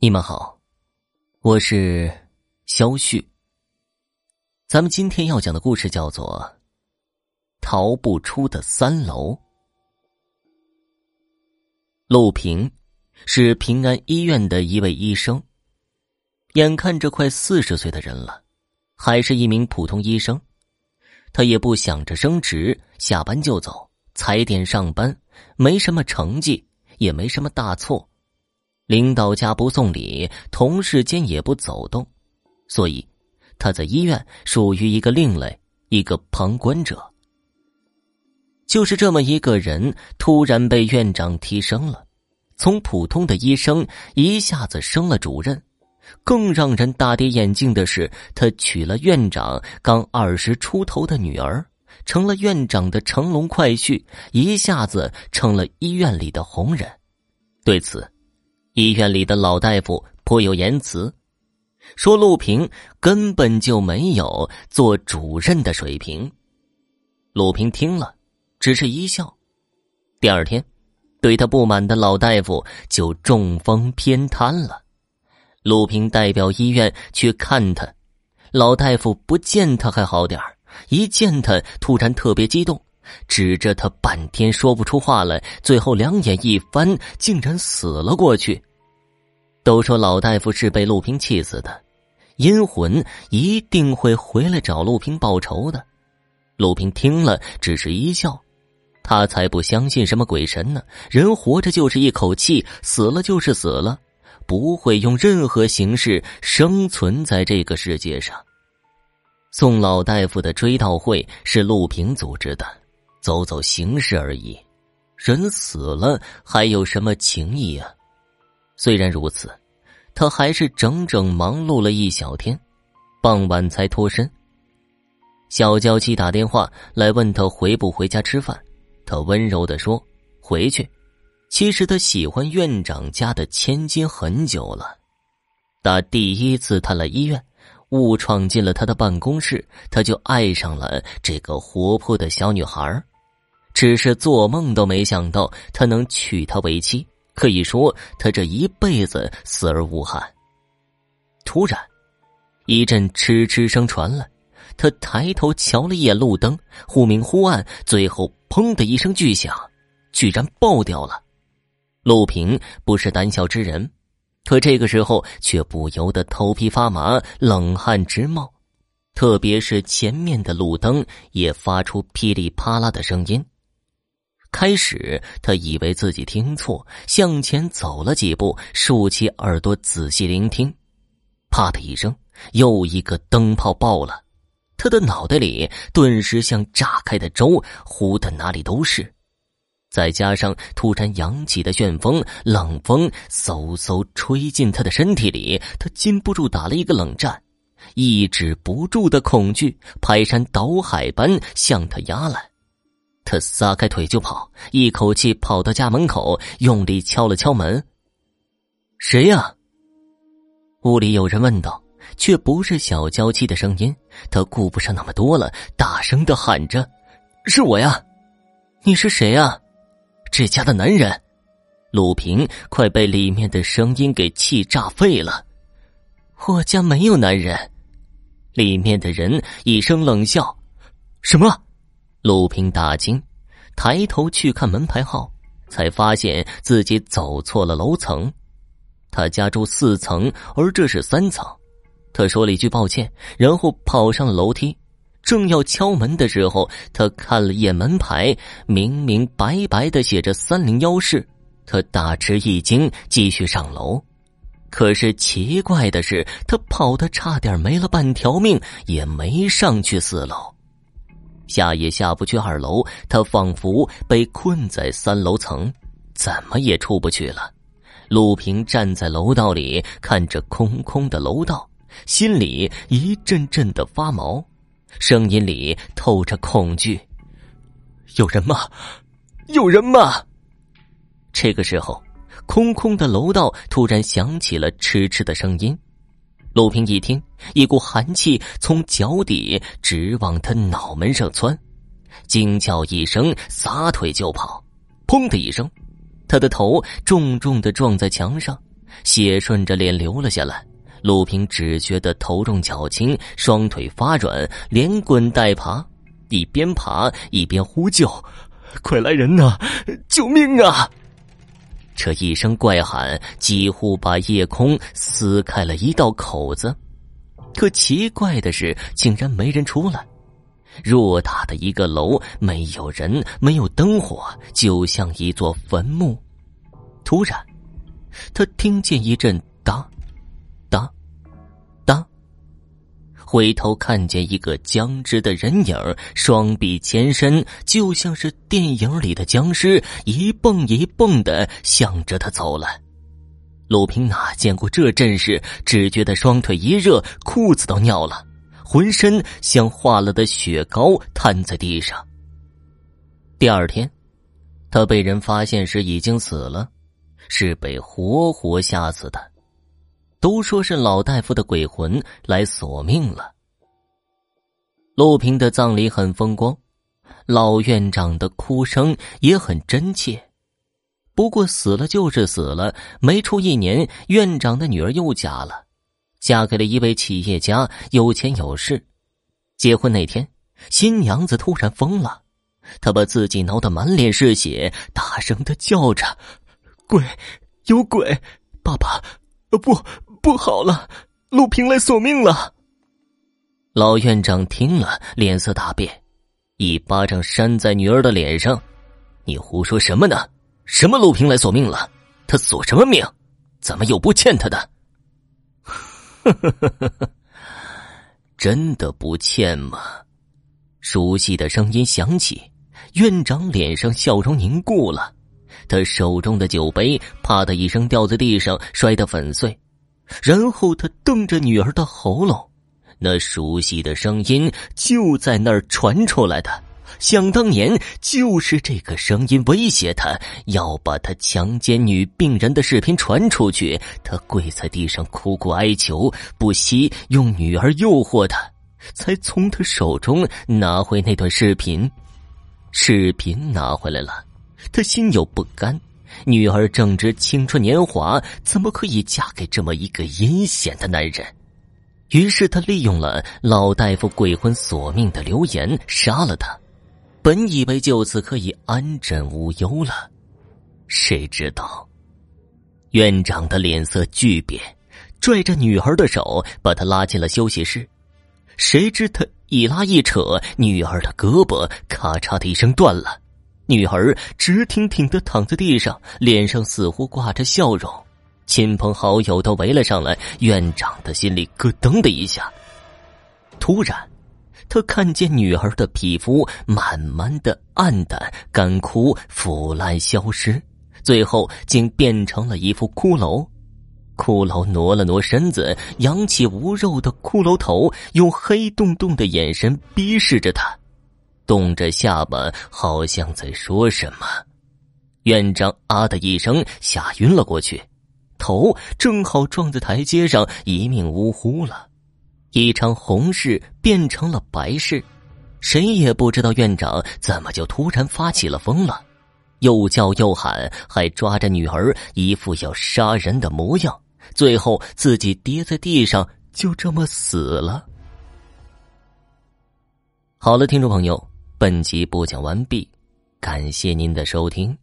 你们好，我是肖旭。咱们今天要讲的故事叫做《逃不出的三楼》。陆平是平安医院的一位医生，眼看着快四十岁的人了，还是一名普通医生。他也不想着升职，下班就走，踩点上班，没什么成绩，也没什么大错。领导家不送礼，同事间也不走动，所以他在医院属于一个另类，一个旁观者。就是这么一个人，突然被院长提升了，从普通的医生一下子升了主任。更让人大跌眼镜的是，他娶了院长刚二十出头的女儿，成了院长的乘龙快婿，一下子成了医院里的红人。对此。医院里的老大夫颇有言辞，说陆平根本就没有做主任的水平。陆平听了，只是一笑。第二天，对他不满的老大夫就中风偏瘫了。陆平代表医院去看他，老大夫不见他还好点一见他突然特别激动，指着他半天说不出话来，最后两眼一翻，竟然死了过去。都说老大夫是被陆平气死的，阴魂一定会回来找陆平报仇的。陆平听了，只是一笑，他才不相信什么鬼神呢。人活着就是一口气，死了就是死了，不会用任何形式生存在这个世界上。送老大夫的追悼会是陆平组织的，走走形式而已。人死了还有什么情谊啊？虽然如此，他还是整整忙碌了一小天，傍晚才脱身。小娇妻打电话来问他回不回家吃饭，他温柔的说：“回去。”其实他喜欢院长家的千金很久了，打第一次他来医院，误闯进了他的办公室，他就爱上了这个活泼的小女孩只是做梦都没想到他能娶她为妻。可以说，他这一辈子死而无憾。突然，一阵嗤嗤声传来，他抬头瞧了一眼路灯，忽明忽暗，最后“砰”的一声巨响，居然爆掉了。陆平不是胆小之人，可这个时候却不由得头皮发麻，冷汗直冒，特别是前面的路灯也发出噼里啪啦的声音。开始，他以为自己听错，向前走了几步，竖起耳朵仔细聆听。啪的一声，又一个灯泡爆了，他的脑袋里顿时像炸开的粥，糊的哪里都是。再加上突然扬起的旋风，冷风嗖嗖吹进他的身体里，他禁不住打了一个冷战，抑制不住的恐惧排山倒海般向他压来。他撒开腿就跑，一口气跑到家门口，用力敲了敲门。谁呀？屋里有人问道，却不是小娇妻的声音。他顾不上那么多了，大声的喊着：“是我呀！你是谁呀？这家的男人。”鲁平快被里面的声音给气炸肺了。我家没有男人。里面的人一声冷笑：“什么？”陆平大惊，抬头去看门牌号，才发现自己走错了楼层。他家住四层，而这是三层。他说了一句抱歉，然后跑上了楼梯。正要敲门的时候，他看了一眼门牌，明明白白的写着三零幺室。他大吃一惊，继续上楼。可是奇怪的是，他跑的差点没了半条命，也没上去四楼。下也下不去二楼，他仿佛被困在三楼层，怎么也出不去了。陆平站在楼道里，看着空空的楼道，心里一阵阵的发毛，声音里透着恐惧：“有人吗？有人吗？”这个时候，空空的楼道突然响起了嗤嗤的声音。陆平一听，一股寒气从脚底直往他脑门上窜，惊叫一声，撒腿就跑。砰的一声，他的头重重的撞在墙上，血顺着脸流了下来。陆平只觉得头重脚轻，双腿发软，连滚带爬，一边爬一边呼救：“快来人呐！救命啊！”这一声怪喊几乎把夜空撕开了一道口子。可奇怪的是，竟然没人出来。偌大的一个楼，没有人，没有灯火，就像一座坟墓。突然，他听见一阵“回头看见一个僵直的人影，双臂前伸，就像是电影里的僵尸，一蹦一蹦的向着他走来。鲁平哪见过这阵势，只觉得双腿一热，裤子都尿了，浑身像化了的雪糕，瘫在地上。第二天，他被人发现时已经死了，是被活活吓死的。都说是老大夫的鬼魂来索命了。陆平的葬礼很风光，老院长的哭声也很真切。不过死了就是死了，没出一年，院长的女儿又嫁了，嫁给了一位企业家，有钱有势。结婚那天，新娘子突然疯了，她把自己挠得满脸是血，大声的叫着：“鬼，有鬼！爸爸，不。”不好了，陆平来索命了。老院长听了，脸色大变，一巴掌扇在女儿的脸上：“你胡说什么呢？什么陆平来索命了？他索什么命？怎么又不欠他的？”呵呵呵呵呵，真的不欠吗？熟悉的声音响起，院长脸上笑容凝固了，他手中的酒杯啪的一声掉在地上，摔得粉碎。然后他瞪着女儿的喉咙，那熟悉的声音就在那儿传出来的。想当年，就是这个声音威胁他，要把他强奸女病人的视频传出去。他跪在地上苦苦哀求，不惜用女儿诱惑他，才从他手中拿回那段视频。视频拿回来了，他心有不甘。女儿正值青春年华，怎么可以嫁给这么一个阴险的男人？于是他利用了老大夫鬼魂索命的流言，杀了他。本以为就此可以安枕无忧了，谁知道院长的脸色巨变，拽着女儿的手把她拉进了休息室。谁知他一拉一扯，女儿的胳膊咔嚓的一声断了。女儿直挺挺的躺在地上，脸上似乎挂着笑容。亲朋好友都围了上来，院长的心里咯噔的一下。突然，他看见女儿的皮肤慢慢的暗淡、干枯、腐烂、消失，最后竟变成了一副骷髅。骷髅挪了挪身子，扬起无肉的骷髅头，用黑洞洞的眼神逼视着他。动着下巴，好像在说什么。院长啊的一声，吓晕了过去，头正好撞在台阶上，一命呜呼了。一场红事变成了白事，谁也不知道院长怎么就突然发起了疯了，又叫又喊，还抓着女儿，一副要杀人的模样。最后自己跌在地上，就这么死了。好了，听众朋友。本集播讲完毕，感谢您的收听。